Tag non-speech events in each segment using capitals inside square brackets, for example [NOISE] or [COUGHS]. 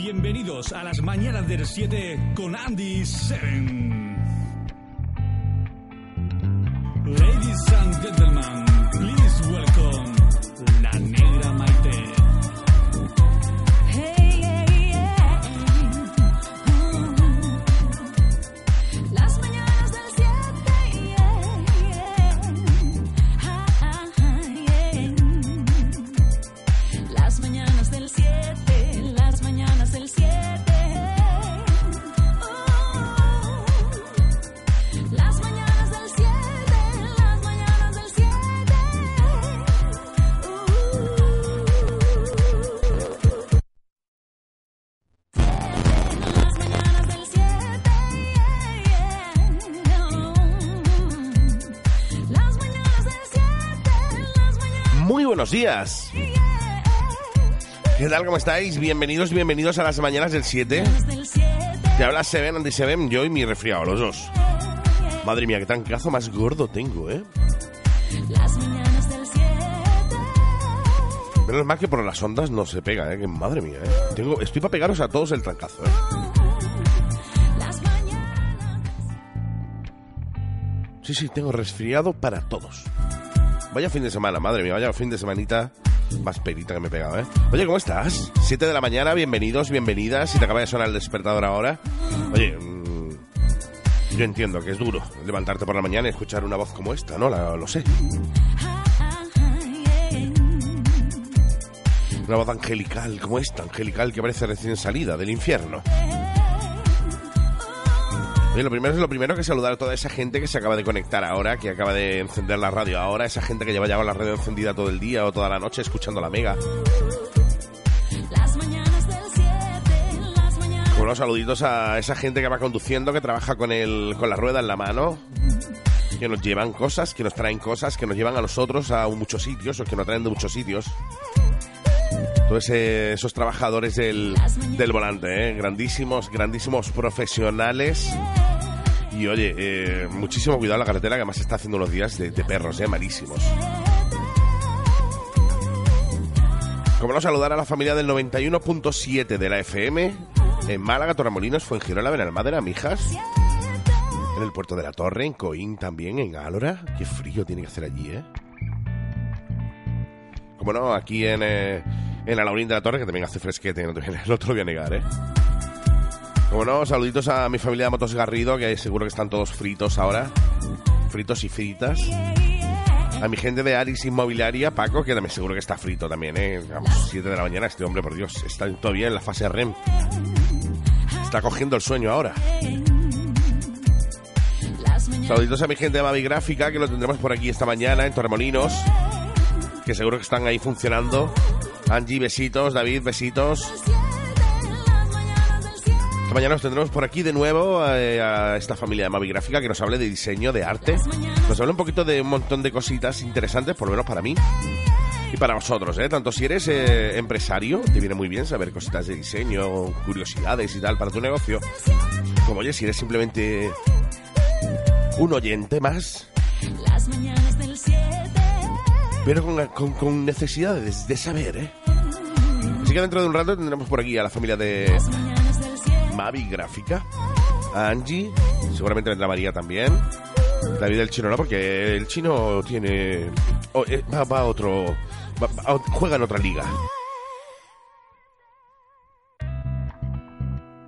Bienvenidos a las mañanas del 7 con Andy Seven. Ladies and gentlemen, buenos días. ¿Qué tal? ¿Cómo estáis? Bienvenidos, bienvenidos a las mañanas del 7. del 7, Te habla Seven, Andy Seven, yo y mi resfriado, los dos. Madre mía, qué tancazo más gordo tengo, ¿eh? las mañanas del 7. Menos mal que por las ondas no se pega, ¿eh? Que madre mía, ¿eh? Tengo, estoy para pegaros a todos el trancazo, ¿eh? Sí, sí, tengo resfriado para todos. Vaya fin de semana, madre mía, vaya fin de semanita más perita que me he pegado, ¿eh? Oye, ¿cómo estás? Siete de la mañana, bienvenidos, bienvenidas. Si te acaba de sonar el despertador ahora. Oye, mm, yo entiendo que es duro levantarte por la mañana y escuchar una voz como esta, ¿no? Lo sé. Una voz angelical como esta, angelical que parece recién salida del infierno. Oye, lo primero es lo primero que saludar a toda esa gente que se acaba de conectar ahora, que acaba de encender la radio ahora, esa gente que lleva ya con la radio encendida todo el día o toda la noche escuchando la mega. Las mañanas del 7, las mañanas Como los saluditos a esa gente que va conduciendo, que trabaja con el, con la rueda en la mano, que nos llevan cosas, que nos traen cosas, que nos llevan a nosotros a muchos sitios o que nos traen de muchos sitios. Todos esos trabajadores del, del volante, ¿eh? grandísimos, grandísimos profesionales. Y oye, eh, muchísimo cuidado en la carretera, que además está haciendo unos días de, perros, ¿eh? malísimos. Como no saludar a la familia del 91.7 de la FM en Málaga, Torremolinos, Fuengirola, Benalmádena, Mijas, en el puerto de la Torre, en Coín también, en Álora. Qué frío tiene que hacer allí, ¿eh? Como no, aquí en, eh, en Alaurín de la Torre, que también hace fresquete, no [LAUGHS] no te lo voy a negar, ¿eh? Como no, saluditos a mi familia de Motos Garrido, que seguro que están todos fritos ahora. Fritos y fritas. A mi gente de Aris Inmobiliaria, Paco, que también seguro que está frito también, ¿eh? Vamos, 7 de la mañana, este hombre, por Dios, está todavía en la fase REM. Está cogiendo el sueño ahora. Saluditos a mi gente de Mavi Gráfica, que lo tendremos por aquí esta mañana en Torremolinos, que seguro que están ahí funcionando. Angie, besitos. David, besitos. Mañana nos tendremos por aquí de nuevo eh, a esta familia de Mavi Gráfica que nos hable de diseño, de arte. Nos hable un poquito de un montón de cositas interesantes, por lo menos para mí. Y para vosotros, ¿eh? Tanto si eres eh, empresario, te viene muy bien saber cositas de diseño, curiosidades y tal para tu negocio. Como oye, si eres simplemente un oyente más, Las mañanas del 7. pero con, con- con necesidades de saber, ¿eh? Así que dentro de un rato tendremos por aquí a la familia de Mavi Gráfica, Angie, seguramente vendrá María también. David el chino no, porque el chino tiene. oh, eh, va, a otro. juega en otra liga.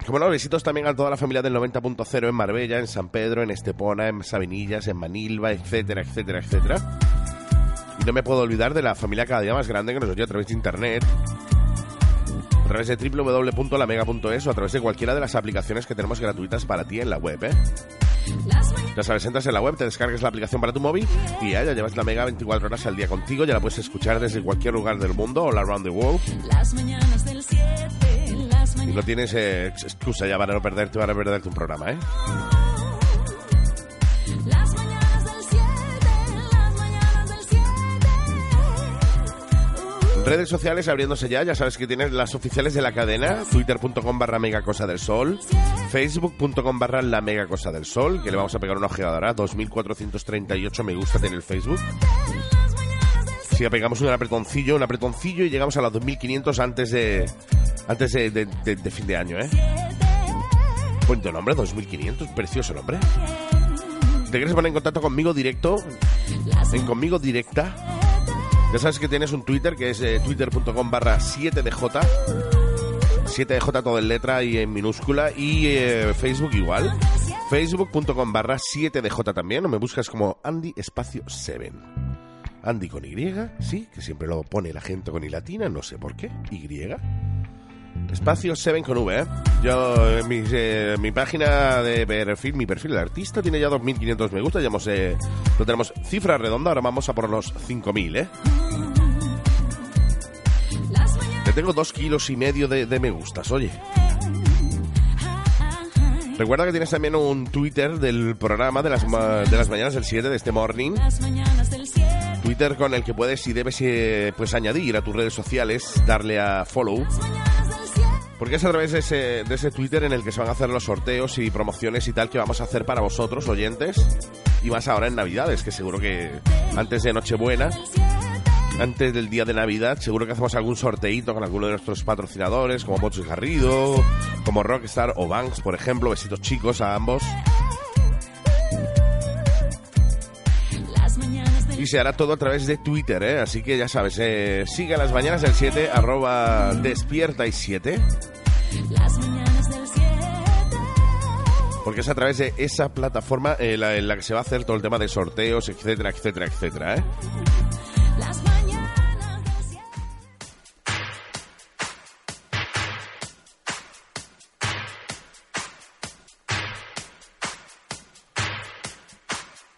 Como no, besitos también a toda la familia del 90.0 en Marbella, en San Pedro, en Estepona, en Sabinillas, en Manilva, etcétera, etcétera, etcétera. Y no me puedo olvidar de la familia cada día más grande que nos oye a través de internet. A través de www.lamega.es o a través de cualquiera de las aplicaciones que tenemos gratuitas para ti en la web, ¿eh? Ya sabes, entras en la web, te descargas la aplicación para tu móvil y ya, ya llevas la Mega 24 horas al día contigo, ya la puedes escuchar desde cualquier lugar del mundo, all around the world. Las mañanas del 7. Y no tienes eh, ex- excusa ya para no perderte, para perderte un programa, ¿eh? Redes sociales abriéndose ya, ya sabes que tienes las oficiales de la cadena, twitter.com barra mega cosa del sol, facebook.com barra la mega cosa del sol, que le vamos a pegar una ojeada ahora, 2438 me gusta tiene el Facebook. Si pegamos un apretoncillo, un apretoncillo y llegamos a los 2500 antes de antes de, fin de año, ¿eh? Bonito nombre, 2500, precioso nombre. ¿Te quieres poner en contacto conmigo directo? En conmigo directa. Ya sabes que tienes un Twitter que es eh, twitter.com barra 7dj. 7dj todo en letra y en minúscula. Y eh, Facebook igual. Facebook.com barra 7dj también. O me buscas como Andy Espacio 7. Andy con Y, sí, que siempre lo pone la gente con I latina, no sé por qué. Y. Espacio 7 con V, ¿eh? Yo, eh, mi, eh, mi página de perfil, mi perfil de artista tiene ya 2.500 me gusta, ya hemos, eh, tenemos cifra redonda, ahora vamos a por los 5.000, ¿eh? Te tengo dos kilos y medio de, me gustas, oye. Recuerda que tienes también un Twitter del programa de las, ma- de las mañanas del 7 de este morning. las mañanas del 7. Twitter con el que puedes y debes eh, pues añadir a tus redes sociales, darle a follow. Mañanas del 7. Porque es a través de ese, de ese Twitter en el que se van a hacer los sorteos y promociones y tal que vamos a hacer para vosotros, oyentes. Y más ahora en Navidades, que seguro que antes de Nochebuena, antes del día de Navidad, seguro que hacemos algún sorteito con alguno de nuestros patrocinadores, como Mocho y Garrido, como Rockstar o Banks, por ejemplo. Besitos chicos a ambos. Y se hará todo a través de Twitter, ¿eh? Así que ya sabes, eh, sigue las mañanas del 7, arroba despierta y 7. Las mañanas del 7. Porque es a través de esa plataforma eh, la, en la que se va a hacer todo el tema de sorteos, etcétera, etcétera, etcétera, ¿eh? Las mañanas del 7.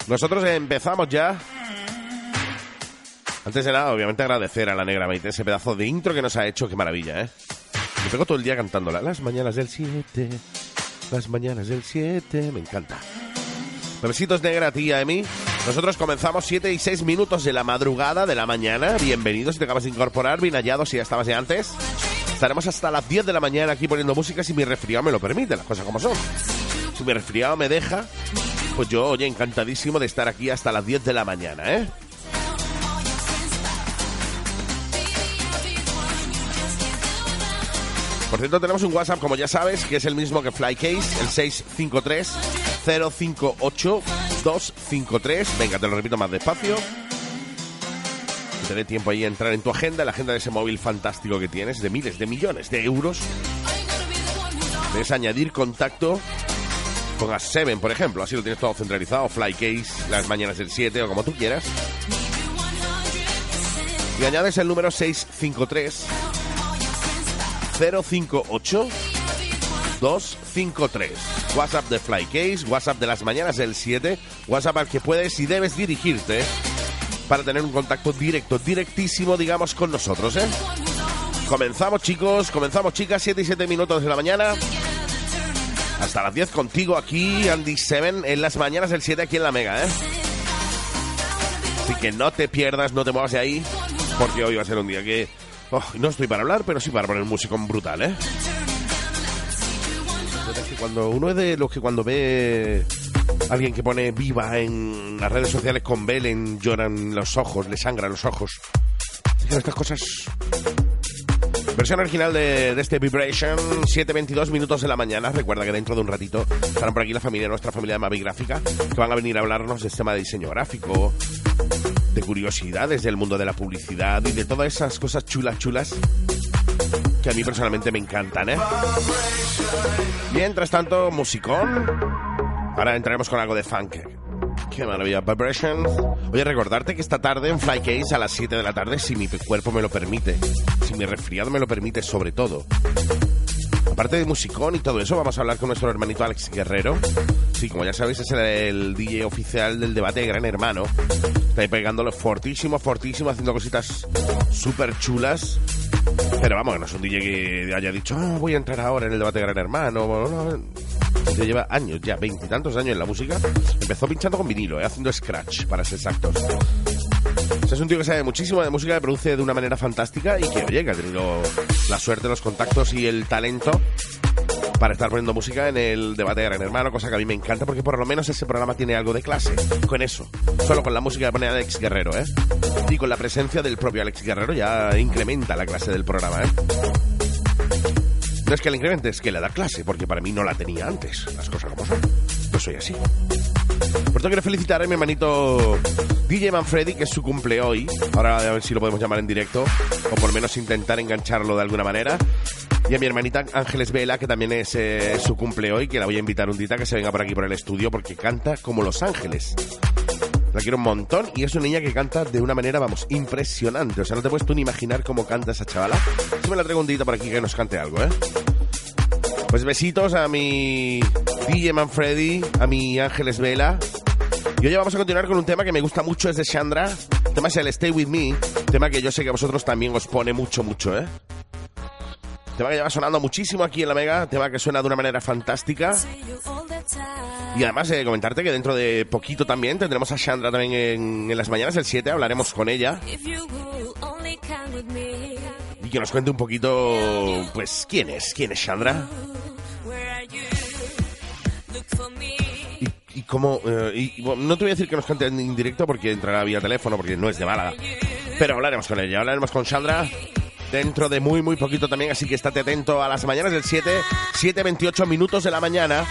Nosotros empezamos ya. Antes de nada, obviamente agradecer a la negra Maite ese pedazo de intro que nos ha hecho, qué maravilla, ¿eh? Me pego todo el día cantándola. Las mañanas del 7, las mañanas del 7, me encanta. Besitos negra a ti, a Emi. Nosotros comenzamos 7 y 6 minutos de la madrugada de la mañana. Bienvenidos si te acabas de incorporar, bien hallados si ya estabas de antes. Estaremos hasta las 10 de la mañana aquí poniendo música si mi resfriado me lo permite, las cosas como son. Si mi resfriado me deja, pues yo, oye, encantadísimo de estar aquí hasta las 10 de la mañana, ¿eh? Por cierto, tenemos un WhatsApp, como ya sabes, que es el mismo que Flycase, el 653-058-253. Venga, te lo repito más despacio. Que te dé tiempo ahí a entrar en tu agenda, en la agenda de ese móvil fantástico que tienes, de miles, de millones de euros. Debes añadir contacto con A7, por ejemplo. Así lo tienes todo centralizado. Flycase, las mañanas del 7 o como tú quieras. Y añades el número 653 058 253. WhatsApp de Flycase, WhatsApp de las mañanas del 7, WhatsApp al que puedes y debes dirigirte para tener un contacto directo, directísimo, digamos, con nosotros, ¿eh? Comenzamos, chicos, comenzamos, chicas, 7 y 7 minutos de la mañana. Hasta las 10 contigo aquí, Andy Seven, en las mañanas del 7 aquí en la Mega, ¿eh? Así que no te pierdas, no te muevas de ahí, porque hoy va a ser un día que... oh, no estoy para hablar, pero sí para poner música brutal, ¿eh? Cuando uno es de los que cuando ve a alguien que pone viva en las redes sociales con Belen, lloran los ojos, le sangran los ojos. Estas cosas Versión original de, de este Vibration, 7.22 minutos de la mañana. Recuerda que dentro de un ratito estarán por aquí la familia, nuestra familia de Mavi Gráfica, que van a venir a hablarnos de este tema de diseño gráfico, de curiosidades del mundo de la publicidad y de todas esas cosas chulas, chulas que a mí personalmente me encantan, ¿eh? Mientras tanto, musicón. Ahora entraremos con algo de funk. Qué maravilla, Vibration. Oye, recordarte que esta tarde en Flycase a las 7 de la tarde, si mi cuerpo me lo permite, si mi resfriado me lo permite, sobre todo. Aparte de musicón y todo eso, vamos a hablar con nuestro hermanito Alex Guerrero. Sí, como ya sabéis, es el, el DJ oficial del debate de Gran Hermano. Está ahí pegándolo fortísimo, fortísimo, haciendo cositas súper chulas. Pero vamos, que no es un DJ que haya dicho, "Ah, voy a entrar ahora en el debate Gran Hermano. No, ya lleva años, ya veintitantos años en la música. Empezó pinchando con vinilo, eh, haciendo scratch, para ser exactos. Es un tío que sabe muchísimo de música, que produce de una manera fantástica y que, oye, que ha tenido la suerte, los contactos y el talento para estar poniendo música en el debate de Gran Hermano, cosa que a mí me encanta porque por lo menos ese programa tiene algo de clase. Con eso, solo con la música que pone Alex Guerrero, ¿eh? Y con la presencia del propio Alex Guerrero ya incrementa la clase del programa, ¿eh? No es que la incremente, es que le da clase, porque para mí no la tenía antes, las cosas como son. Yo soy así. Por tanto, quiero felicitar a mi hermanito DJ Manfredi, que es su cumple hoy. Ahora a ver si lo podemos llamar en directo, o por lo menos intentar engancharlo de alguna manera. Y a mi hermanita Ángeles Vela, que también es eh, su cumple hoy, que la voy a invitar un día que se venga por aquí por el estudio, porque canta como Los Ángeles. La quiero un montón y es una niña que canta de una manera, vamos, impresionante. O sea, no te puedes tú ni imaginar cómo canta esa chavala. Si me la traigo un día por aquí que nos cante algo, ¿eh? Pues besitos a mi DJ Manfredi, a mi Ángeles Vela. Y hoy vamos a continuar con un tema que me gusta mucho, es de Chandra. El tema es el Stay With Me, tema que yo sé que a vosotros también os pone mucho, mucho, ¿eh? Tema que lleva sonando muchísimo aquí en la Mega, tema que suena de una manera fantástica. Y además eh, comentarte que dentro de poquito también tendremos a Chandra también en, las mañanas del 7, hablaremos con ella y que nos cuente un poquito, pues, quién es, quién es Chandra cómo... eh, no te voy a decir que nos cante en directo porque entrará vía teléfono, porque no es de Málaga. Pero hablaremos con ella, hablaremos con Chandra dentro de muy, muy poquito también, así que estate atento a las mañanas del 7, 7.28 minutos de la mañana.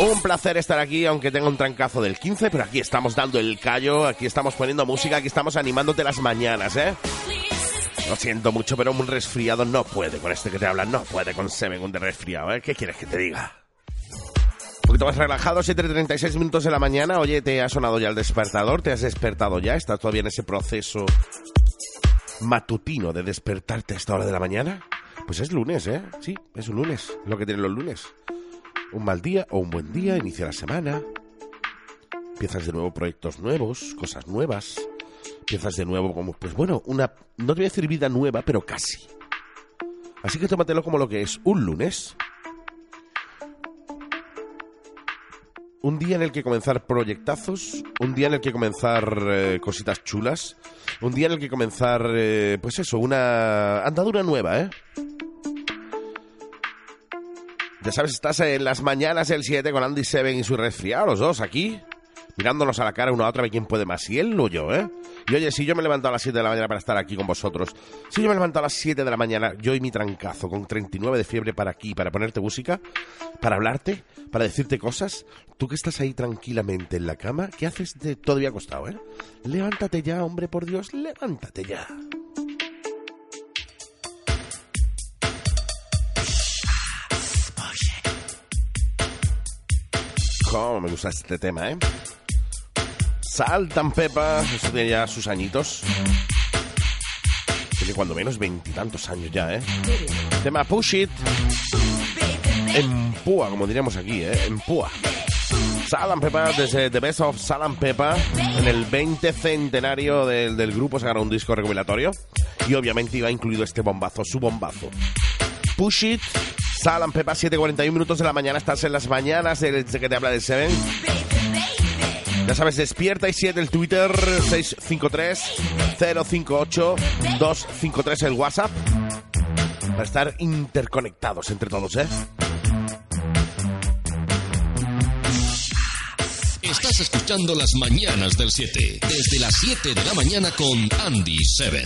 Un placer estar aquí, aunque tenga un trancazo del 15, pero aquí estamos dando el callo, aquí estamos poniendo música, aquí estamos animándote las mañanas, ¿eh? Lo siento mucho, pero un resfriado no puede con este que te habla, no puede con Seven, un de resfriado, ¿eh? ¿Qué quieres que te diga? Un poquito más relajado, 7.36 minutos de la mañana. Oye, ¿te ha sonado ya el despertador? ¿Te has despertado ya? ¿Estás todavía en ese proceso matutino de despertarte a esta hora de la mañana? Pues es lunes, ¿eh? Sí, es un lunes, lo que tienen los lunes. Un mal día o un buen día, inicia la semana. Empiezas de nuevo proyectos nuevos, cosas nuevas. Empiezas de nuevo como, pues bueno, una, no te voy a decir vida nueva, pero casi. Así que tómatelo como lo que es, un lunes. Un día en el que comenzar proyectazos, un día en el que comenzar eh, cositas chulas, un día en el que comenzar, eh, pues eso, una andadura nueva, ¿eh? Ya sabes, estás en las mañanas del 7 con Andy Seven y su resfriado, los dos aquí, mirándonos a la cara uno a otro a ver quién puede más, si él o yo, ¿eh? Y oye, si yo me levanto a las 7 de la mañana para estar aquí con vosotros, si yo me levanto a las 7 de la mañana, yo y mi trancazo, con 39 de fiebre para aquí, para ponerte música, para hablarte, para decirte cosas, tú que estás ahí tranquilamente en la cama, ¿qué haces de todavía acostado, eh? Levántate ya, hombre, por Dios, levántate ya. Cómo me gusta este tema, ¿eh? Salt and Pepper, eso tiene ya sus añitos. Tiene cuando menos veintitantos años ya, ¿eh? Tema Push It. Empúa, como diríamos aquí, ¿eh? Empúa. Salt and Pepper, desde The Best of Salt and Pepper, en el 20 centenario del, del grupo sacaron un disco recopilatorio. Y obviamente iba incluido este bombazo, su bombazo. Push It, Sal and Pepper, 7.41 minutos de la mañana, estás en las mañanas de que te habla de Seven. Ya sabes, despierta y 7 el Twitter, 653-058-253 el WhatsApp. Para estar interconectados entre todos, ¿eh? Estás escuchando las mañanas del 7. Desde las 7 de la mañana con Andy 7.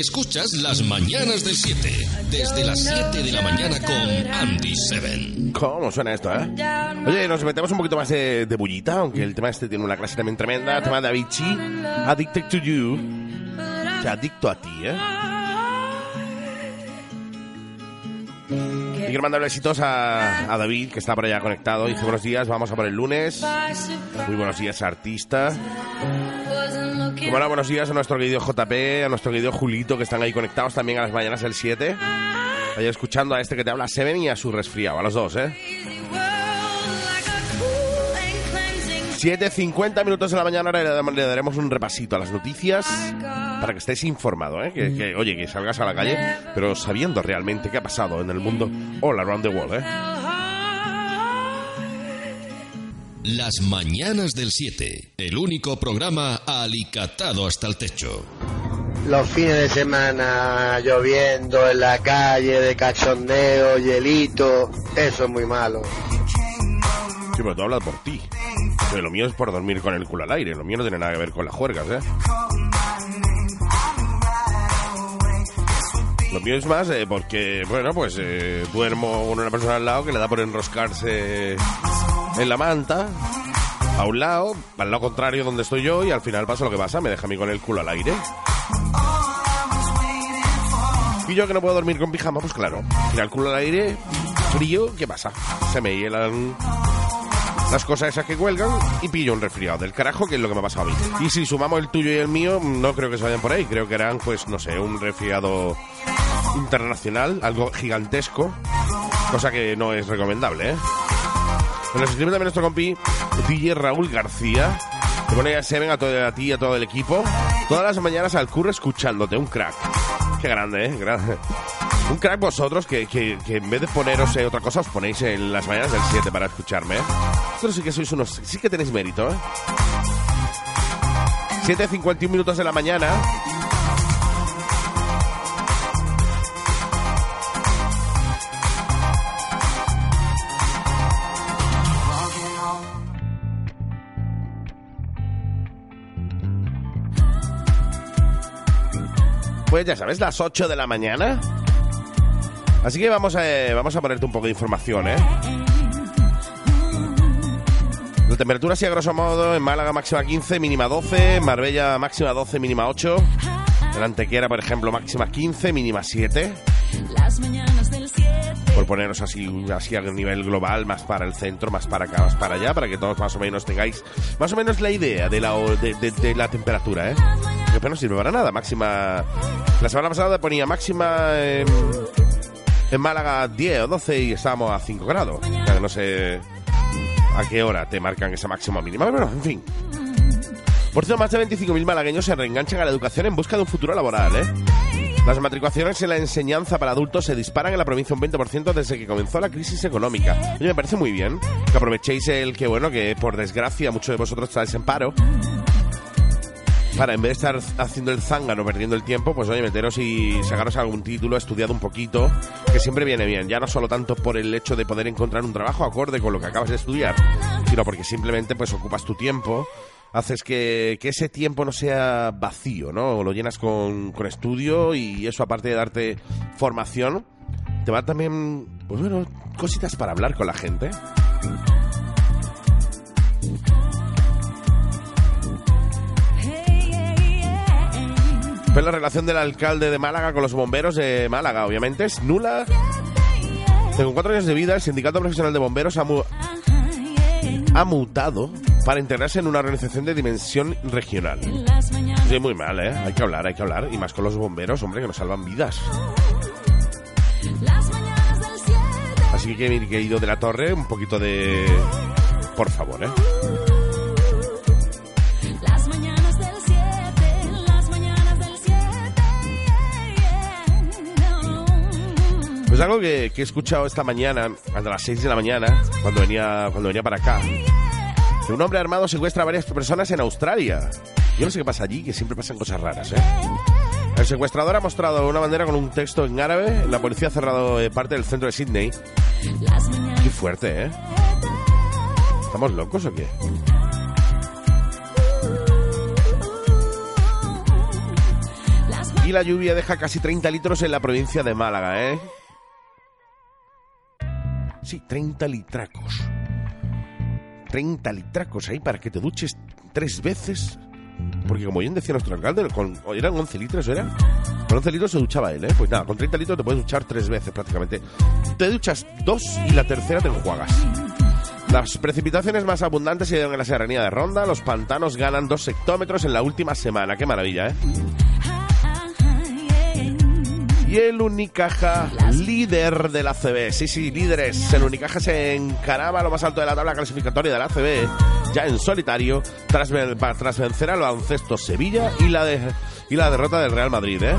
Escuchas Las Mañanas del 7, desde las 7 de la mañana con Andy Seven. ¿Cómo suena esto, eh? Oye, nos metemos un poquito más de, bullita, aunque el tema este tiene una clase también tremenda. El tema de Avicii, Addicted to You. O adicto a ti, ¿eh? Y quiero mandar besitos a, a David, que está por allá conectado. Dice, buenos días, vamos a por el lunes. Muy buenos días, artista. Bueno, buenos días a nuestro querido JP, a nuestro querido Julito, que están ahí conectados también a las mañanas del 7. Ahí escuchando a este que te habla Seven y a su resfriado, a los dos, ¿eh? 7.50 minutos de la mañana, le le daremos un repasito a las noticias para que estés informado, ¿eh? Que, que, oye, que salgas a la calle, pero sabiendo realmente qué ha pasado en el mundo all around the world, ¿eh? Las Mañanas del 7, el único programa alicatado hasta el techo. Los fines de semana lloviendo en la calle, de cachondeo, hielito, eso es muy malo. Sí, pero tú hablas por ti. Lo mío es por dormir con el culo al aire, lo mío no tiene nada que ver con las juergas, ¿eh? Lo mío es más eh, porque, bueno, pues eh, duermo con una persona al lado que le da por enroscarse en la manta, a un lado, al lado contrario donde estoy yo, y al final pasa lo que pasa, me deja a mí con el culo al aire. Y yo que no puedo dormir con pijama, pues claro, mira el culo al aire, frío, ¿qué pasa? Se me hielan las cosas esas que cuelgan y pillo un resfriado del carajo, que es lo que me ha pasado a mí. Y si sumamos el tuyo y el mío, no creo que se vayan por ahí. Creo que eran, pues, no sé, un resfriado internacional, algo gigantesco, cosa que no es recomendable, ¿eh? Nos escribe también nuestro compi DJ Raúl García. Te pone a todo, a ti y a todo el equipo. Todas las mañanas al curro escuchándote, un crack. Qué grande, ¿eh? Un crack vosotros que, que, que en vez de poneros eh, otra cosa os ponéis en las mañanas del 7 para escucharme. ¿eh? Vosotros sí que sois unos... Sí que tenéis mérito, ¿eh? 7.51 minutos de la mañana. Pues ya sabes, las 8 de la mañana. Así que vamos a, eh, vamos a ponerte un poco de información, ¿eh? La temperatura así a grosso modo en Málaga máxima 15, mínima 12, en Marbella máxima 12, mínima 8, en Antequera, por ejemplo, máxima 15, mínima 7, Las mañanas del 7. por poneros así, así a nivel global, más para el centro, más para acá, más para allá, para que todos más o menos tengáis más o menos la idea de la, de la temperatura, ¿eh? Que no sirve para nada, máxima... La semana pasada ponía máxima en, Málaga 10 o 12 y estábamos a 5 grados. O no sé a qué hora te marcan esa máxima mínima, pero bueno, en fin. Por cierto, más de 25.000 malagueños se reenganchan a la educación en busca de un futuro laboral, ¿eh? Las matriculaciones en la enseñanza para adultos se disparan en la provincia un 20% desde que comenzó la crisis económica. Oye, me parece muy bien que aprovechéis el que, bueno, que por desgracia muchos de vosotros estáis en paro. Para, en vez de estar haciendo el zángano, perdiendo el tiempo, pues oye, meteros y sacaros algún título, estudiad un poquito, que siempre viene bien. Ya no solo tanto por el hecho de poder encontrar un trabajo acorde con lo que acabas de estudiar, sino porque simplemente pues ocupas tu tiempo, haces que, que ese tiempo no sea vacío, ¿no? Lo llenas con, con estudio y eso aparte de darte formación, te va también, pues bueno, cositas para hablar con la gente. Pues la relación del alcalde de Málaga con los bomberos de Málaga, obviamente, es nula. Tengo cuatro años de vida, el Sindicato Profesional de Bomberos ha, mu- ha mutado para integrarse en una organización de dimensión regional. Sí, muy mal, ¿eh? Hay que hablar, hay que hablar. Y más con los bomberos, hombre, que nos salvan vidas. Las mañanas del 7. Así que, mi querido de la Torre, un poquito de... Por favor, ¿eh? Pues algo que, he escuchado esta mañana, a las 6 de la mañana, cuando venía, cuando venía para acá. Un hombre armado secuestra a varias personas en Australia. Yo no sé qué pasa allí, que siempre pasan cosas raras, ¿eh? El secuestrador ha mostrado una bandera con un texto en árabe. La policía ha cerrado eh, parte del centro de Sydney. Qué fuerte, ¿eh? ¿Estamos locos o qué? Y la lluvia deja casi 30 litros en la provincia de Málaga, ¿eh? Sí, 30 litracos. 30 litracos ahí para que te duches tres veces. Porque como bien decía nuestro alcalde, con, eran 11 litros, ¿era? Con 11 litros se duchaba él, ¿eh? Pues nada, con 30 litros te puedes duchar tres veces prácticamente. Te duchas dos y la tercera te enjuagas. Las precipitaciones más abundantes se dieron en la serranía de Ronda. Los pantanos ganan dos hectómetros en la última semana. Qué maravilla, ¿eh? Y el Unicaja, líder de la CB. Sí, sí, líderes. El Unicaja se encaraba a lo más alto de la tabla clasificatoria de la CB, ya en solitario, tras, tras vencer al baloncesto Sevilla y la, de- y la derrota del Real Madrid, ¿eh?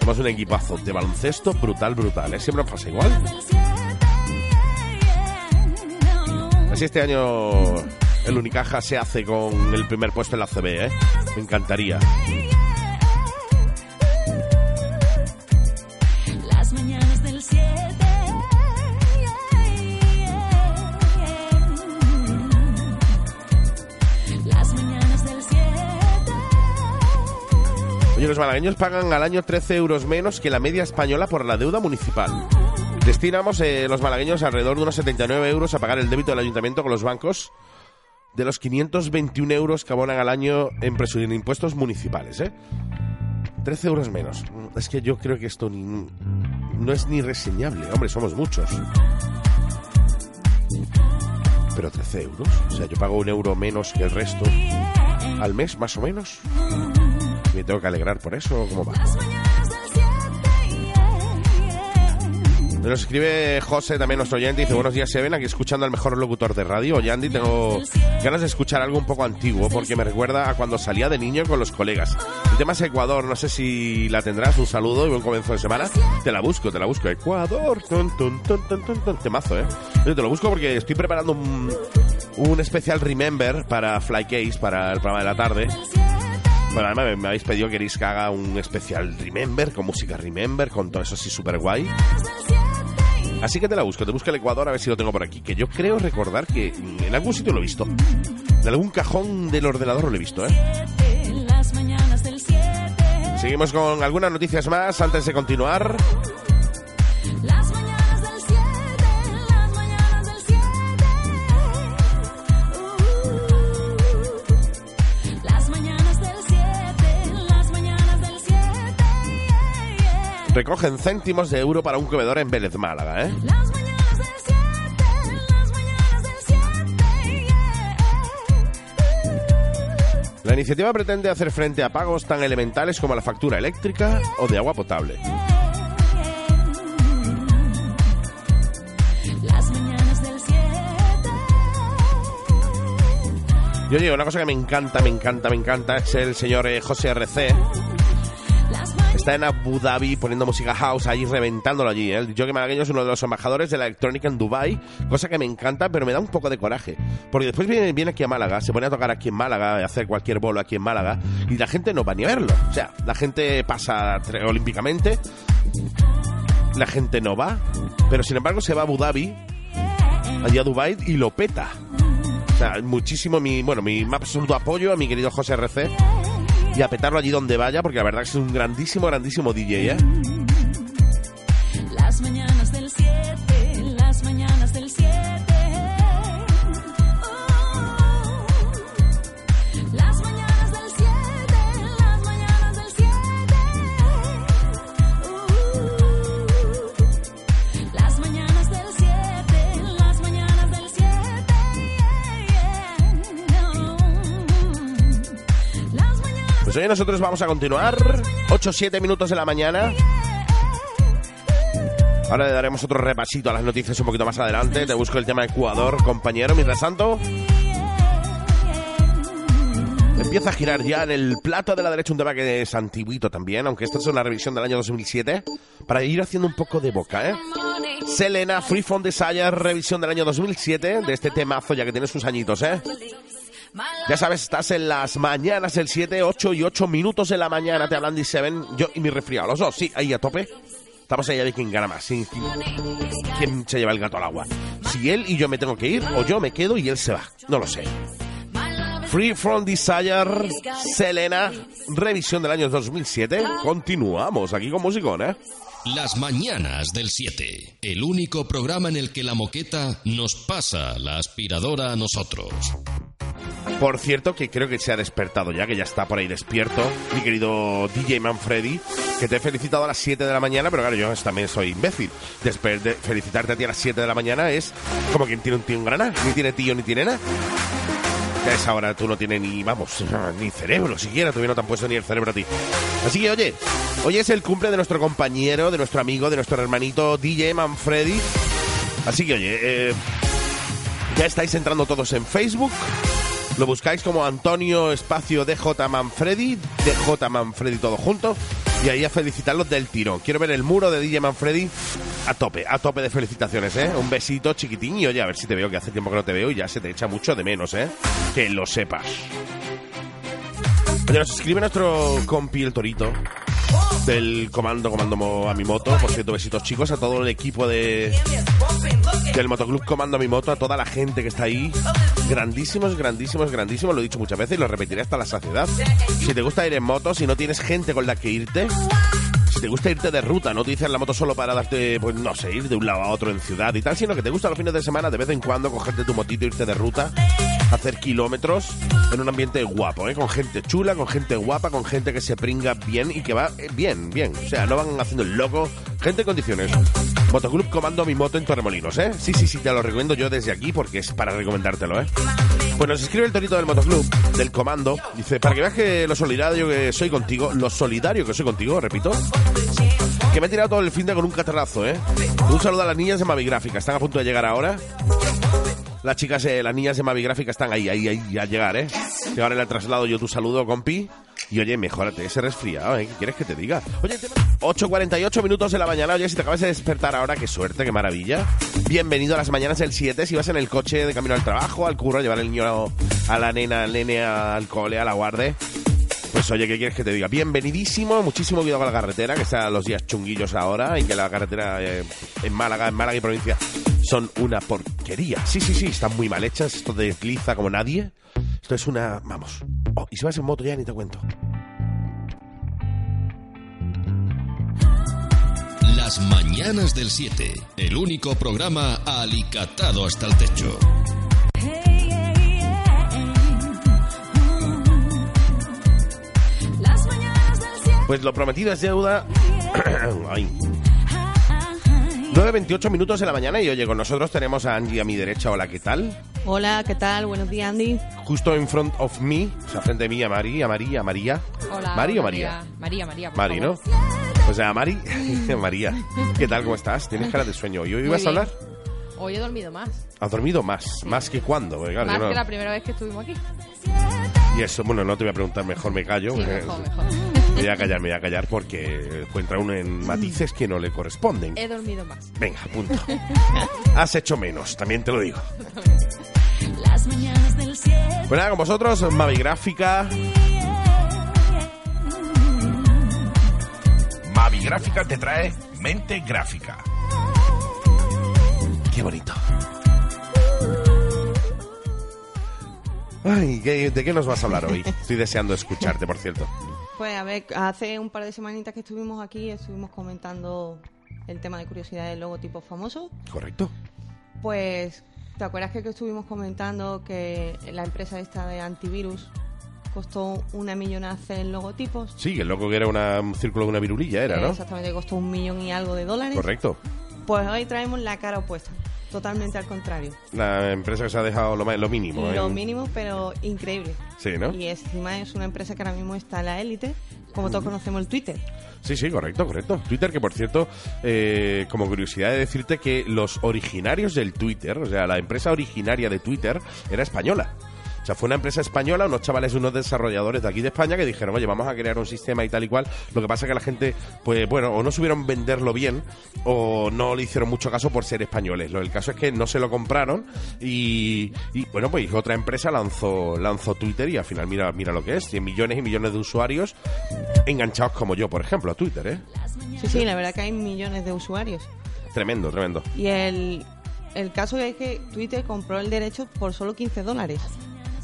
Somos un equipazo de baloncesto brutal, brutal, ¿eh? Siempre pasa igual. Así este año el Unicaja se hace con el primer puesto en la CB, ¿eh? Me encantaría. Los malagueños pagan al año 13 euros menos que la media española por la deuda municipal. Destinamos eh, los malagueños alrededor de unos 79 euros a pagar el débito del ayuntamiento con los bancos de los 521 euros que abonan al año en, en impuestos municipales. ¿eh? 13 euros menos. Mm, Es que yo creo que esto ni- no es ni reseñable. Hombre, somos muchos. Pero 13 euros. O sea, yo pago un euro menos que el resto al mes, más o menos. ¿Me tengo que alegrar por eso o cómo va? Las mañanas del 7. Nos escribe José, también nuestro oyente, dice, buenos días, Seven, aquí escuchando al mejor locutor de radio. Oye, Andy, tengo ganas de escuchar algo un poco antiguo, porque me recuerda a cuando salía de niño con los colegas. El tema es Ecuador, no sé si la tendrás, un saludo y buen comienzo de semana. Te la busco, te la busco. Ecuador, ton, ton, ton, ton, ton, ton. temazo, ¿eh? Yo te lo busco porque estoy preparando un, un especial Remember para Flycase, para el programa de la tarde. Bueno, además me, habéis pedido que queréis que haga un especial Remember, con música Remember, con todo eso así súper guay. Así que te la busco, te busco el Ecuador a ver si lo tengo por aquí. Que yo creo recordar que en algún sitio lo he visto. En algún cajón del ordenador lo he visto, ¿eh? Las mañanas del 7. Seguimos con algunas noticias más antes de continuar. Recogen céntimos de euro para un comedor en Vélez, Málaga, ¿eh? Las mañanas del 7. Las mañanas del 7. La iniciativa pretende hacer frente a pagos tan elementales como la factura eléctrica o de agua potable. Las mañanas del 7. Y oye, una cosa que me encanta, me encanta, me encanta es el señor eh, José RC. Está en Abu Dhabi poniendo música house ahí, reventándolo allí. ¿eh? El jockey malagueño es uno de los embajadores de la electrónica en Dubai, cosa que me encanta, pero me da un poco de coraje. Porque después viene, viene aquí a Málaga, se pone a tocar aquí en Málaga, a hacer cualquier bolo aquí en Málaga, y la gente no va ni a verlo. O sea, la gente pasa olímpicamente, la gente no va, pero sin embargo se va a Abu Dhabi, allí a Dubai, y lo peta. O sea, muchísimo mi, bueno, mi más absoluto apoyo a mi querido José RC y a petarlo allí donde vaya, porque la verdad que es un grandísimo, grandísimo DJ, ¿eh? Hoy nosotros vamos a continuar, 8-7 minutos de la mañana. Ahora le daremos otro repasito a las noticias un poquito más adelante. Te busco el tema Ecuador, compañero. Mientras tanto, empieza a girar ya en el plato de la derecha un tema que es antiguito también, aunque esta es una revisión del año 2007, para ir haciendo un poco de boca, ¿eh? Selena, Free From Desire, revisión del año 2007, de este temazo ya que tiene sus añitos, ¿eh? Ya sabes, estás en las mañanas del 7, 8 y 8 minutos de la mañana. Te hablan de Seven, yo y mi resfriado. Los dos, sí, ahí a tope. Estamos ahí a ver quién gana más. sí. ¿Quién se lleva el gato al agua? Si él y yo me tengo que ir, o yo me quedo y él se va. No lo sé. Free From Desire, Selena, revisión del año 2007. Continuamos aquí con musicón, ¿eh? Las mañanas del 7. El único programa en el que la moqueta nos pasa la aspiradora a nosotros. Por cierto, que creo que se ha despertado ya, que ya está por ahí despierto, mi querido DJ Manfredi, que te he felicitado a las 7 de la mañana, pero claro, yo también soy imbécil. Después de felicitarte a ti a las 7 de la mañana es como quien tiene un tío en grana, ni tiene tío ni tiene nada. A esa hora tú no tienes ni, vamos, ni cerebro siquiera, todavía no te puesto ni el cerebro a ti. Así que, oye, hoy es el cumple de nuestro compañero, de nuestro amigo, de nuestro hermanito DJ Manfredi. Así que, oye, eh, ya estáis entrando todos en Facebook. Lo buscáis como Antonio Espacio DJ Manfredi, DJ Manfredi todo junto, y ahí a felicitarlos del tirón. Quiero ver el muro de DJ Manfredi a tope, a tope de felicitaciones, ¿eh? Un besito chiquitín y oye, a ver si te veo, que hace tiempo que no te veo y ya se te echa mucho de menos, ¿eh? Que lo sepas. Oye, nos escribe nuestro compi el Torito del comando Comando a mi moto. Por cierto, besitos chicos a todo el equipo de del Motoclub Comando a mi moto, a toda la gente que está ahí. Grandísimos, grandísimos, grandísimos. Lo he dicho muchas veces y lo repetiré hasta la saciedad. Si te gusta ir en moto, si no tienes gente con la que irte, te gusta irte de ruta, no utilizas la moto solo para darte, pues no sé, ir de un lado a otro en ciudad y tal, sino que te gusta los fines de semana de vez en cuando cogerte tu motito, irte de ruta, hacer kilómetros en un ambiente guapo, ¿eh? con gente chula, con gente guapa, con gente que se pringa bien y que va eh, bien, bien. O sea, no van haciendo el loco, gente en condiciones. Motoclub Comando mi moto en Torremolinos, ¿eh? Sí, sí, sí, te lo recomiendo yo desde aquí porque es para recomendártelo, ¿eh? Pues nos escribe el torito del motoclub, del comando. Dice, para que veas que lo solidario que soy contigo, lo solidario que soy contigo, repito, que me he tirado todo el fin de con un catarrazo, ¿eh? Un saludo a las niñas de Mavigráfica, están a punto de llegar ahora. Las chicas, eh, las niñas de Mavigráfica están ahí, ahí, ahí, a llegar, ¿eh? Y ahora le traslado yo tu saludo, compi. Y oye, mejórate ese resfriado, ¿eh? ¿Qué quieres que te diga? Oye, te- 8.48 minutos de la mañana. Oye, si te acabas de despertar ahora, qué suerte, qué maravilla. Bienvenido a las mañanas del 7. Si vas en el coche de camino al trabajo, al curro, a llevar al niño a la nena, al nene al cole, a la guarde. Pues oye, ¿qué quieres que te diga? Bienvenidísimo, muchísimo cuidado con la carretera, que están los días chunguillos ahora y que la carretera eh, en Málaga, en Málaga y provincia son una porquería. Sí, sí, sí, están muy mal hechas, esto desliza como nadie. Esto es una... vamos. Oh, y si vas en moto ya ni te cuento. Las mañanas del 7. El único programa alicatado hasta el techo. Las mañanas del cielo. Pues lo prometido es deuda. [COUGHS] Ay. 9.28 minutos de la mañana y oye, con nosotros tenemos a Angie a mi derecha. Hola, ¿qué tal? Hola, ¿qué tal? Buenos días, Andy. Justo en front of me, o sea, frente a mí a Mari, a María, a María. Hola. ¿Mari o María? María, María. por Mari, ¿no? favor. O sea, Mari, [LAUGHS] María. ¿Qué tal? ¿Cómo estás? ¿Tienes cara de sueño? ¿Y hoy ibas a hablar? Hoy he dormido más. ¿Has dormido más? ¿Más que cuándo? Porque, claro, más yo no- que la primera vez que estuvimos aquí. Y eso, bueno, no te voy a preguntar, mejor me callo. Sí, mejor, mejor. Voy a callar, me voy a callar porque encuentra uno en matices que no le corresponden. He dormido más. Venga, punto. Has hecho menos, también te lo digo. Las mañanas del cielo. Pues con vosotros, Mavi Gráfica. Mavi Gráfica te trae Mente Gráfica. Qué bonito. Ay, ¿qué- ¿de qué nos vas a hablar hoy? Estoy deseando escucharte, por cierto. Pues a ver, hace un par de semanitas que estuvimos aquí, estuvimos comentando el tema de curiosidad del logotipo famoso. ¿Correcto? Pues, ¿te acuerdas que, que estuvimos comentando que la empresa esta de antivirus costó una millonada hacer logotipos? Sí, el loco que era una- un círculo de una virulilla, era, ¿no? Exactamente, costó un millón y algo de dólares. Correcto. Pues hoy traemos la cara opuesta, totalmente al contrario. La empresa que se ha dejado lo, lo mínimo. ¿eh? Lo mínimo, pero increíble. Sí, ¿no? Y encima es una empresa que ahora mismo está en la élite, como todos conocemos el Twitter. Sí, sí, correcto, correcto. Twitter, que por cierto, eh, como curiosidad de decirte que los originarios del Twitter, o sea, la empresa originaria de Twitter era española. O sea, fue una empresa española, unos chavales, unos desarrolladores de aquí de España que dijeron, oye, vamos a crear un sistema y tal y cual. Lo que pasa es que la gente, pues bueno, o no supieron venderlo bien o no le hicieron mucho caso por ser españoles. Lo el caso es que no se lo compraron y, y, bueno, pues otra empresa lanzó, lanzó Twitter y al final mira, mira lo que es, 100 millones y millones de usuarios enganchados como yo, por ejemplo, a Twitter, ¿eh? Sí, sí, la verdad que hay millones de usuarios. Tremendo, tremendo. Y el, el caso es que Twitter compró el derecho por solo 15 dólares.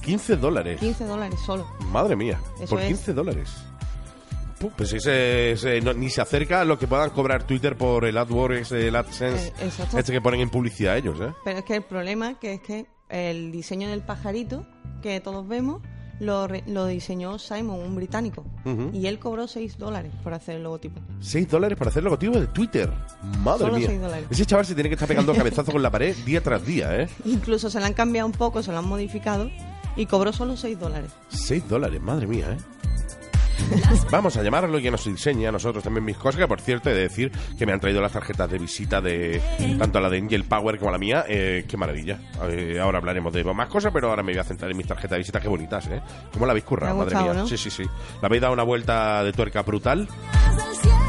15 dólares. 15 dólares solo. Madre mía, Eso por es. 15 dólares. Pu, Pues ese, ese no- ni se acerca a lo que puedan cobrar Twitter por el AdWords, el AdSense, Eh, este que ponen en publicidad ellos, ¿eh? Pero es que el problema que es que el diseño del pajarito que todos vemos lo, re- lo diseñó Simon, un británico. Y él cobró 6 dólares por hacer el logotipo. 6 dólares para hacer logotipo de Twitter. Madre Solo mía. seis dólares. Ese chaval se tiene que estar pegando [LAUGHS] cabezazo con la pared día tras día, ¿eh? Incluso se le han cambiado un poco, se lo han modificado y cobró solo 6 dólares. 6 dólares, madre mía, ¿eh? [LAUGHS] Vamos a llamarlo y que nos diseñe a nosotros también mis cosas, que por cierto he de decir que me han traído las tarjetas de visita de tanto la de Angel Power como la mía, eh, qué maravilla. Eh, ahora hablaremos de más cosas, pero ahora me voy a centrar en mis tarjetas de visita, qué bonitas, ¿eh? ¿Cómo la habéis currado, madre gustado, mía? ¿no? Sí, sí, sí. La habéis dado una vuelta de tuerca brutal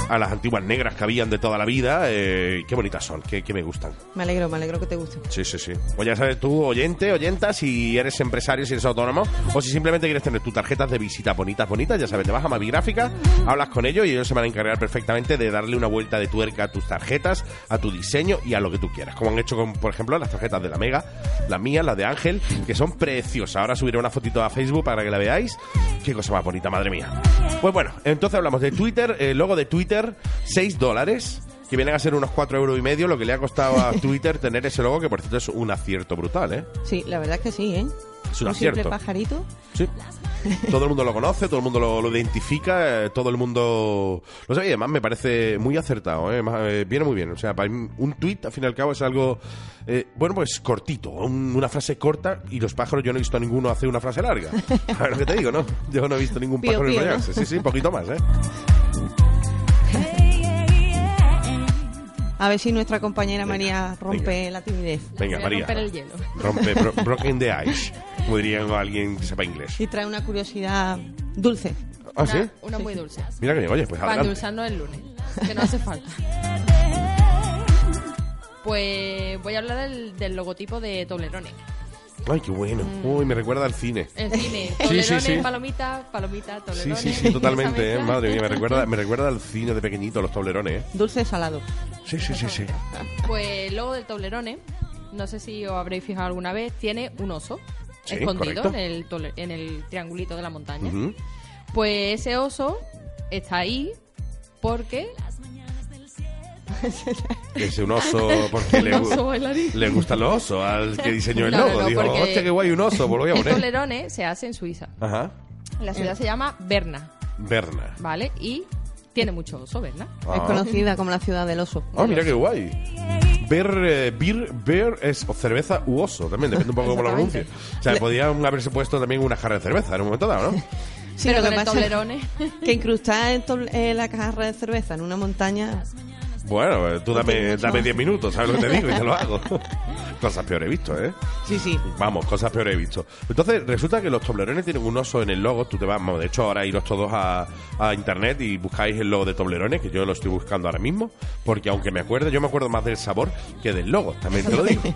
a las antiguas negras que habían de toda la vida, eh, qué bonitas son, qué, qué me gustan. Me alegro, me alegro que te guste. Sí, sí, sí. Pues ya sabes tú, oyente, oyenta, si eres empresario, si eres autónomo, o si simplemente quieres tener tus tarjetas de visita bonitas, bonitas, ya sabes, te vas a Mavi Gráfica, hablas con ellos y ellos se van a encargar perfectamente de darle una vuelta de tuerca a tus tarjetas, a tu diseño y a lo que tú quieras. Como han hecho con, por ejemplo, las tarjetas de la Mega, las mías, las de Ángel, que son preciosas. Ahora subiré una fotito a Facebook para que la veáis. Qué cosa más bonita, madre mía. Pues bueno, entonces hablamos de Twitter, el logo de Twitter, 6 dólares que vienen a ser unos 4 euros y medio, lo que le ha costado a [LAUGHS] Twitter tener ese logo, que por cierto es un acierto brutal, ¿eh? Sí, la verdad es que sí, ¿eh? Es un un simple acierto. pajarito. Sí. Todo el mundo lo conoce, todo el mundo lo, lo identifica, eh, todo el mundo lo sabe y además me parece muy acertado, ¿eh? Más, eh, viene muy bien. O sea, para mí, un tweet al fin y al cabo es algo, eh, bueno, pues cortito, un- una frase corta y los pájaros yo no he visto a ninguno hacer una frase larga. A ver lo que te digo, ¿no? Yo no he visto ningún pájaro pío, ¿no? enrollarse. Sí, sí, un poquito más, ¿eh? [LAUGHS] A ver si nuestra compañera María rompe la timidez. Venga, María. romper el hielo. Rompe, bro- [LAUGHS] broken the ice, como diría alguien que sepa inglés. Y trae una curiosidad dulce. ¿Ah, sí? Una, muy dulce. Mira que bien, oye, pues Para adelante. endulzarnos el lunes. Que no hace falta. [LAUGHS] Pues voy a hablar del, del logotipo de Toblerone. Ay, qué bueno. Uy, me recuerda al cine. El cine. Sí, Toblerone, sí, sí. palomita, palomita, Sí, Toblerone. sí, sí, totalmente, [LAUGHS] ¿eh? Madre mía, me recuerda, me recuerda al cine de pequeñito, los toblerones, ¿eh? Dulce salado. Sí, sí, sí, sí. Pues el logo del Toblerone, no sé si os habréis fijado alguna vez, tiene un oso Sí, escondido correcto. en el, tole- en el triangulito de la montaña. Pues ese oso está ahí porque Es un oso porque [LAUGHS] le, oso le gustan los osos al que diseñó el No, logo. no, Dijo, hostia, qué guay un oso, pues lo voy a el poner. Toblerone se hace en Suiza. Ajá. La ciudad se llama Berna, Berna. ¿vale? Y tiene mucho oso, Berna. Es Ah. conocida como la ciudad del oso. Ah, mira qué guay. Beer, eh, beer, beer es o cerveza u oso, también, depende un poco cómo lo pronuncie. O sea, podían haberse puesto también una jarra de cerveza en un momento dado, ¿no? [LAUGHS] Sí, Pero lo con que el pasa Toblerone. que incrustar el eh, la cajarra de cerveza en una montaña Bueno, eh, tú dame mucho dame más. 10 minutos, ¿sabes lo que te digo? Y te lo hago. [LAUGHS] Cosas peores he visto, ¿eh? Sí, sí. Vamos, cosas peores he visto. Entonces, resulta que los Toblerones tienen un oso en el logo. Tú te vas, vamos, de hecho, ahora iros todos a, a internet y buscáis el logo de Toblerones, que yo lo estoy buscando ahora mismo. Porque aunque me acuerde, yo me acuerdo más del sabor que del logo, también te lo digo. [LAUGHS]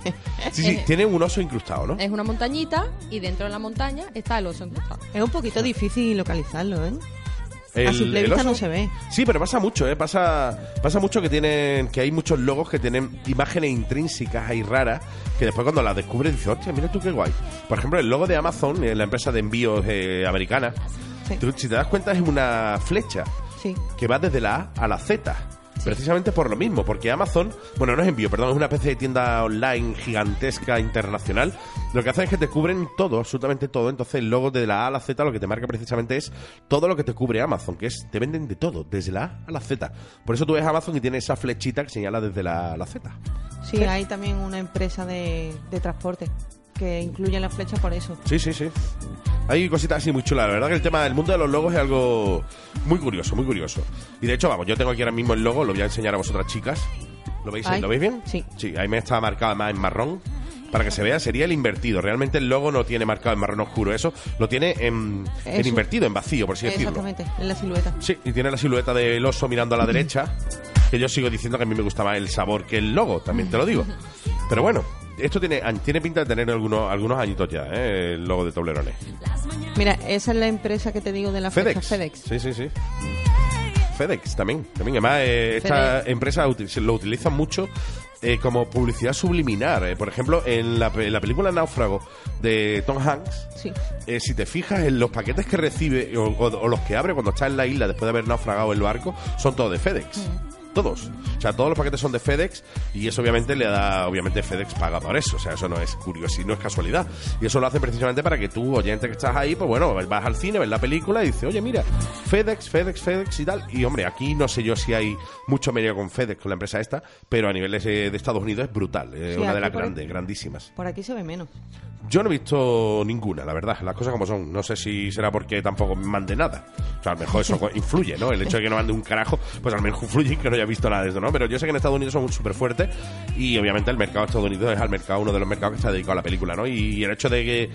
Sí, sí, tiene un oso incrustado, ¿no? Es una montañita y dentro de la montaña está el oso incrustado. Es un poquito difícil localizarlo, ¿eh? El- a simple vista oso- no se ve. Sí, pero pasa mucho, ¿eh? Pasa, pasa mucho que tienen que hay muchos logos que tienen imágenes intrínsecas ahí raras que después cuando las descubres dices, hostia, mira tú qué guay. Por ejemplo, el logo de Amazon, la empresa de envíos eh, americana, Sí. tú, si te das cuenta es una flecha Sí. que va desde la A a la Z. Precisamente por lo mismo, porque Amazon, bueno, no es envío, perdón, es una especie de tienda online gigantesca internacional. Lo que hace es que te cubren todo, absolutamente todo. Entonces, el logo de la A a la Z lo que te marca precisamente es todo lo que te cubre Amazon, que es, te venden de todo, desde la A a la Z. Por eso tú ves Amazon y tiene esa flechita que señala desde la la Z. Sí, hay también una empresa de transporte que incluye la flecha por eso. Sí, sí, sí. Hay cositas así muy chulas. La verdad que el tema del mundo de los logos es algo muy curioso, muy curioso. Y de hecho, vamos, yo tengo aquí ahora mismo el logo, lo voy a enseñar a vosotras chicas. ¿Lo veis, Ay, ¿lo veis bien? sí. Sí, ahí me está marcado más en marrón. Para que se vea, sería el invertido. Realmente el logo no tiene marcado en marrón oscuro. Eso lo tiene en, en invertido, en vacío, por así decirlo. Exactamente, en la silueta. Sí, y tiene la silueta del oso mirando a la derecha. Que yo sigo diciendo que a mí me gusta más el sabor que el logo, también te lo digo. [LAUGHS] Pero bueno, esto tiene, tiene pinta de tener algunos, algunos añitos ya, ¿eh? el logo de Toblerone. Mira, esa es la empresa que te digo de la FedEx. FedEx. Sí, sí, sí. FedEx también. también. Además, eh, esta FedEx. empresa lo utilizan mucho eh, como publicidad subliminar. Eh, por ejemplo, en la, en la película Náufrago de Tom Hanks, Sí. eh, si te fijas en los paquetes que recibe o, o- o los que abre cuando está en la isla después de haber naufragado el barco, son todos de FedEx. Todos. O sea, todos los paquetes son de FedEx y eso obviamente le da, obviamente FedEx paga por eso. O sea, eso no es curioso y no es casualidad. Y eso lo hacen precisamente para que tú, oyente que estás ahí, pues bueno, vas al cine, ves la película y dices, oye, mira, FedEx, FedEx, FedEx y tal. Y hombre, aquí no sé yo si hay mucho medio con FedEx, con la empresa esta, pero a niveles eh, de Estados Unidos es brutal. eh, Sí, una de las grandes, grandísimas. Por aquí se ve menos. Yo no he visto ninguna, la verdad, las cosas como son. No sé si será porque tampoco mande nada. O sea, a lo mejor eso [LAUGHS] influye, ¿no? El hecho de que no mande un carajo, pues al menos influye en que no haya visto nada de esto, ¿no? Pero yo sé que en Estados Unidos son súper fuertes y obviamente el mercado estadounidense es el mercado, uno de los mercados que está dedicado a la película, ¿no? Y el hecho de que,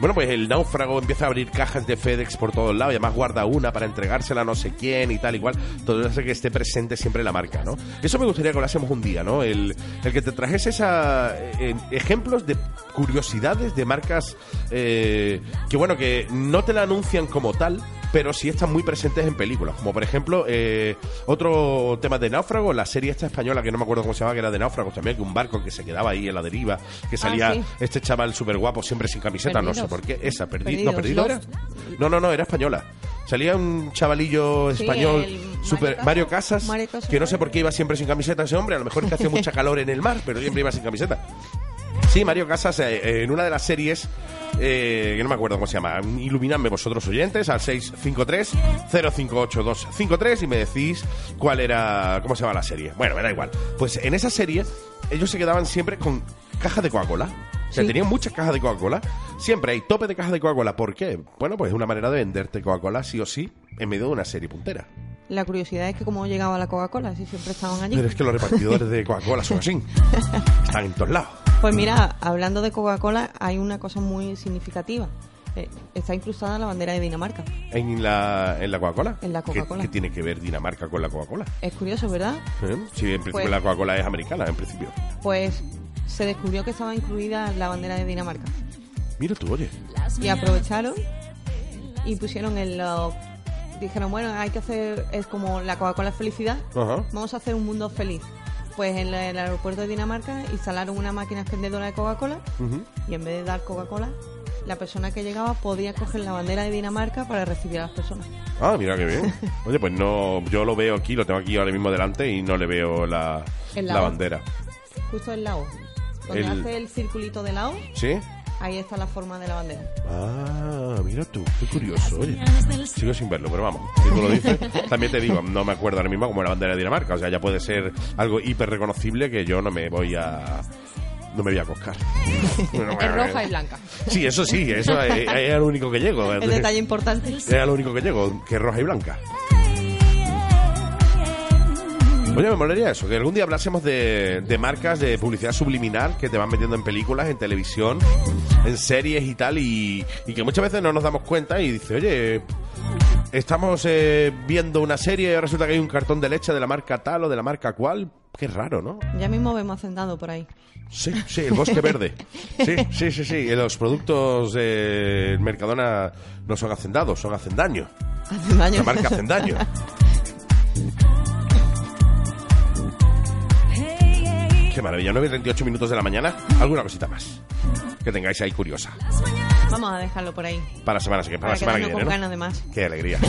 bueno, pues el náufrago empieza a abrir cajas de FedEx por todos lados y además guarda una para entregársela a no sé quién y tal, igual, todo eso hace que esté presente siempre la marca, ¿no? Eso me gustaría que hablásemos un día, ¿no? El, el que te trajese esa, eh, ejemplos de curiosidades de marcas eh, que, bueno, que no te la anuncian como tal, pero sí están muy presentes en películas. Como por ejemplo, eh, otro tema de náufrago, la serie esta española que no me acuerdo cómo se llama, que era de náufragos también, que un barco que se quedaba ahí en la deriva, que salía sí. este chaval súper guapo, siempre sin camiseta, no sé por qué. Esa, perdi no, Perdidos, perdido era. No, no, no, era española. Salía un chavalillo español, super. Mario Casas, Mario Casas. que no sé por qué iba siempre sin camiseta ese hombre, a lo mejor es que hacía mucha calor en el mar, pero siempre iba sin camiseta. Sí, Mario Casas, eh, en una de las series, eh, que no me acuerdo cómo se llama, iluminadme vosotros oyentes al 653-058253 y me decís cuál era, cómo se llama la serie. Bueno, me da igual. Pues en esa serie, ellos se quedaban siempre con cajas de Coca-Cola. O sea, Sí. tenían muchas cajas de Coca-Cola. Siempre hay tope de cajas de Coca-Cola. ¿Por qué? Bueno, pues es una manera de venderte Coca-Cola sí o sí en medio de una serie puntera. La curiosidad es que cómo llegaba la Coca-Cola, si siempre estaban allí. Pero es que los repartidores de [LAUGHS] Coca-Cola son así. [LAUGHS] Están en todos lados. Pues mira, hablando de Coca-Cola, hay una cosa muy significativa. Eh, está incrustada la bandera de Dinamarca. En la, en la Coca-Cola. En la ¿Qué- Coca-Cola. ¿Qué, tiene que ver Dinamarca con la Coca-Cola? Es curioso, ¿verdad? ¿Eh? Sí, en principio Pues- la Coca-Cola es americana, en principio. Pues se descubrió que estaba incluida la bandera de Dinamarca. Mira tú, oye. Y aprovecharon y pusieron en los... Dijeron, bueno, hay que hacer... Es como la Coca-Cola es felicidad. Ajá. Vamos a hacer un mundo feliz. Pues en la- el aeropuerto de Dinamarca instalaron una máquina expendedora de Coca-Cola y en vez de dar Coca-Cola, la persona que llegaba podía coger la bandera de Dinamarca para recibir a las personas. Ah, mira qué bien. [LAUGHS] Oye, pues no, yo lo veo aquí, lo tengo aquí ahora mismo delante y no le veo la, la bandera. Justo el lado. Donde El- hace el circulito de lado, ¿Sí? Ahí está la forma de la bandera. Ah, mira tú, qué curioso, oye. Sigo sin verlo, pero vamos, si tú lo dices, [LAUGHS] también te digo, no me acuerdo ahora mismo como la bandera de Dinamarca, o sea, ya puede ser algo hiper reconocible que yo no me voy a... No me voy a coscar. [LAUGHS] Es roja y blanca. Sí, eso sí, eso es, es a lo único que llego. El detalle importante. Es lo único que llego, que es roja y blanca. Oye, me molaría eso, que algún día hablásemos de, de marcas de publicidad subliminal que te van metiendo en películas, en televisión, en series y tal, y, y que muchas veces no nos damos cuenta y dice, oye, estamos eh, viendo una serie y resulta que hay un cartón de leche de la marca tal o de la marca cual. Qué raro, ¿no? Ya mismo vemos hacendado por ahí. Sí, sí, el bosque verde. [LAUGHS] Sí, sí, sí, sí. Los productos de Mercadona no son hacendados, son hacendaño. Hace daño. La marca Hacendaño. [LAUGHS] Qué maravilla, 9 y 38 minutos de la mañana. ¿Alguna cosita más? Que tengáis ahí curiosa. Vamos a dejarlo por ahí. Para la semana, que- para Para la semana que viene, con ¿no? ganas de más. Qué alegría. [LAUGHS]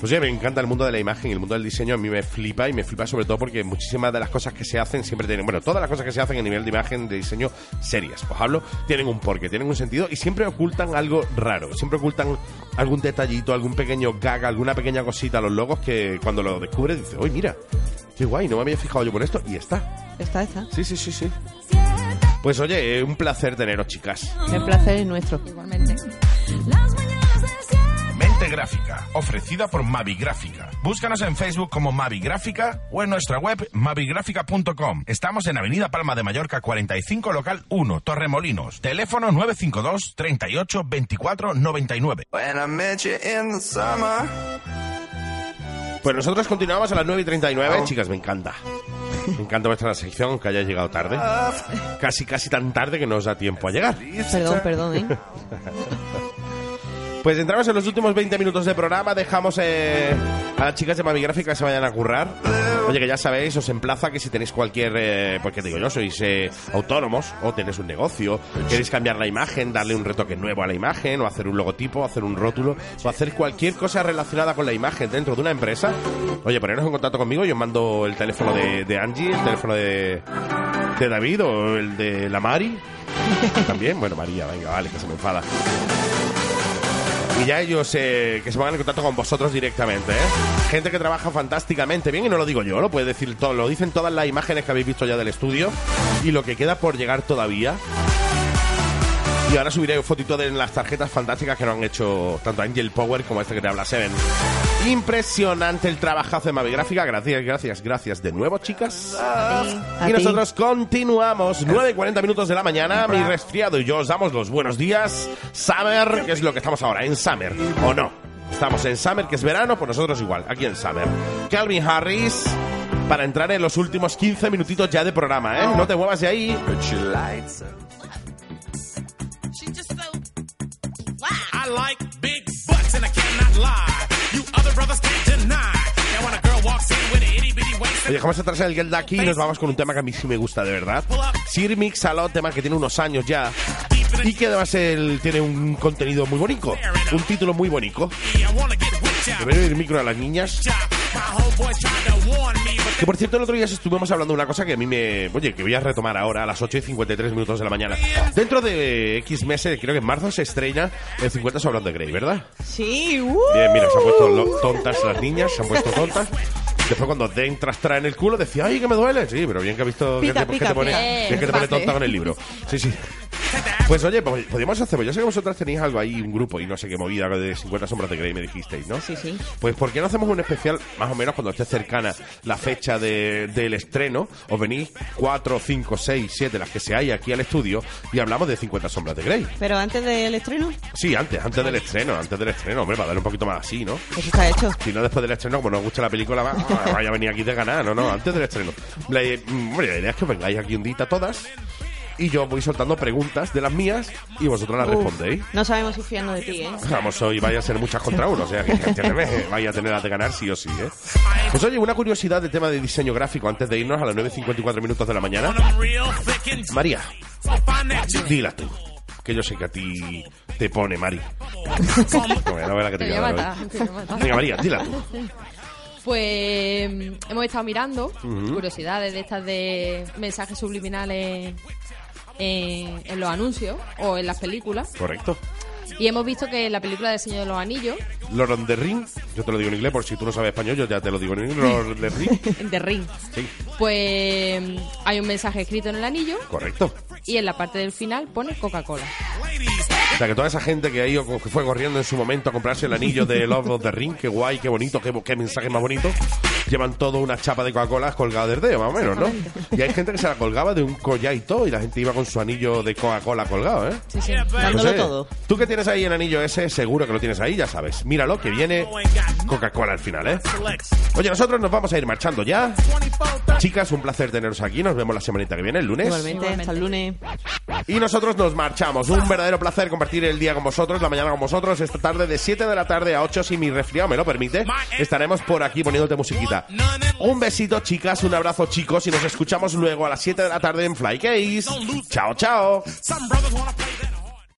Pues oye, me encanta el mundo de la imagen y el mundo del diseño. A mí me flipa y me flipa sobre todo porque muchísimas de las cosas que se hacen siempre tienen, bueno, todas las cosas que se hacen a nivel de imagen, de diseño, serias. Os hablo, tienen un porqué, tienen un sentido y siempre ocultan algo raro. Siempre ocultan algún detallito, algún pequeño gag, alguna pequeña cosita a los logos que cuando lo descubres dices, oye, mira, qué guay, no me había fijado yo por esto y está. Está, está. Sí, sí, sí, sí. Pues oye, eh, un placer teneros, chicas. El placer es nuestro. Igualmente. Mente Gráfica, ofrecida por Mavi Gráfica. Búscanos en Facebook como Mavi Gráfica o en nuestra web mavigráfica.com. Estamos en Avenida Palma de Mallorca 45, local 1, Torremolinos. Teléfono 952 38 24 99. Pues nosotros continuamos a las 9 y 39. Chicas, me encanta. Me encanta vuestra sección, que haya llegado tarde. Casi, casi tan tarde que no os da tiempo a llegar. Perdón, perdón, ¿eh? [LAUGHS] Pues entramos en los últimos 20 minutos de programa. Dejamos eh, a las chicas de Mavi Gráfica que se vayan a currar. Oye, que ya sabéis, os emplaza que si tenéis cualquier, eh, porque digo yo, sois eh, autónomos o tenéis un negocio, queréis cambiar la imagen, darle un retoque nuevo a la imagen, o hacer un logotipo, hacer un rótulo, o hacer cualquier cosa relacionada con la imagen dentro de una empresa, oye, poneros en contacto conmigo, yo mando el teléfono de, de Angie, el teléfono de, de David o el de la Mari. También, bueno, María, venga, vale, que se me enfada. Y ya ellos eh, que se pongan en contacto con vosotros directamente, ¿eh? Gente que trabaja fantásticamente bien y no lo digo yo, lo puede decir todo, lo dicen todas las imágenes que habéis visto ya del estudio y lo que queda por llegar todavía. Y ahora subiré fotito de las tarjetas fantásticas que nos han hecho tanto Angel Power como este que te habla Seven. Impresionante el trabajazo de Mavi Gráfica. Gracias, gracias, gracias de nuevo, chicas. A Y ti. nosotros continuamos. 9 y 40 minutos de la mañana. Mi resfriado y yo os damos los buenos días. Summer, que es lo que estamos ahora, en Summer. ¿O no? Estamos en Summer, que es verano, pues nosotros igual, aquí en Summer. Calvin Harris, para entrar en los últimos 15 minutitos ya de programa, ¿eh? No te muevas de ahí. Like big butts and I cannot lie. You other brothers can't deny. Now when a girl walks in with an itty bitty waist Oye, dejamos atrás el Get Lucky y nos vamos con un tema que a mí sí me gusta de verdad. Sir Mix a lot, tema que tiene unos años ya. Y que además él tiene un contenido muy bonito. Un título muy bonito. Debería ir micro a las niñas. Que por cierto, el otro día estuvimos hablando de una cosa que a mí me. Oye, que voy a retomar ahora a las 8 y 53 minutos de la mañana. Dentro de X meses, creo que en marzo se estrena el 50 Sobrando de Grey, ¿verdad? Sí, uh. Bien, mira, se han puesto tontas las niñas, se han puesto tontas. Después cuando den trastra en el culo decía, ay, que me duele. Sí, pero bien que ha visto Pica, que, te, que pica, te pone, bien que te pone tonta con el libro. Sí, sí. Pues oye, pues, podríamos hacer, pues yo sé que vosotras tenéis algo ahí, un grupo y no sé qué movida de 50 sombras de Grey me dijisteis, ¿no? Sí, sí. Pues ¿por qué no hacemos un especial más o menos cuando esté cercana la fecha de- del estreno? Os venís 4, 5, 6, 7, las que seáis aquí al estudio y hablamos de 50 sombras de Grey. Pero antes del estreno, Sí, antes, antes del estreno, antes del estreno, hombre, para darle un poquito más así, ¿no? eso está hecho. [LAUGHS] Si no después del estreno, como nos gusta la película, va, vaya a venir aquí de ganar, no, no, antes del estreno. La, mm, hombre, la idea es que vengáis aquí un día todas y yo voy soltando preguntas de las mías y vosotros las Uf, respondéis. no sabemos si fiarnos de ti, ¿eh? Vamos, hoy vaya a ser muchas contra uno, o sea que entiéndeme, vaya a tener de ganar sí o sí, ¿eh? Pues oye, una curiosidad de tema de diseño gráfico antes de irnos a las 9.54 minutos de la mañana. María, dila tú, que yo sé que a ti te pone, Mari. No verá que te Te a a a matar. Venga, María, dila tú. Pues mm, hemos estado mirando curiosidades de estas de mensajes subliminales en, en los anuncios o en las películas. Correcto. Y hemos visto que en la película del Señor de los Anillos, Lord of the Ring, yo te lo digo en inglés, por si tú no sabes español, yo ya te lo digo en inglés. Lord of the [LAUGHS] Ring, The Ring, sí, pues hay un mensaje escrito en el anillo correcto. y en la parte del final pone Coca-Cola. O sea, que toda esa gente que ha ido, que fue corriendo en su momento a comprarse el anillo de Lord of the Ring, qué guay, qué bonito, qué, qué mensaje más bonito, llevan todo una chapa de Coca-Cola colgada del dedo, más o menos, ¿no? Y hay gente que se la colgaba de un collar y todo, y la gente iba con su anillo de Coca-Cola colgado, ¿eh? Sí, sí. Eh, todo. Tú que tienes ahí el anillo ese, seguro que lo tienes ahí, ya sabes. Míralo, que viene Coca-Cola al final, ¿eh? Oye, nosotros nos vamos a ir marchando ya. Chicas, un placer teneros aquí. Nos vemos la semanita que viene, el lunes. Igualmente, hasta el lunes. Y nosotros nos marchamos. Un verdadero placer compartir el día con vosotros, la mañana con vosotros. Esta tarde de 7 de la tarde a 8, si mi resfriado me lo permite, estaremos por aquí poniéndote musiquita. Un besito, chicas. Un abrazo, chicos. Y nos escuchamos luego a las 7 de la tarde en Fly Case. Chao, chao.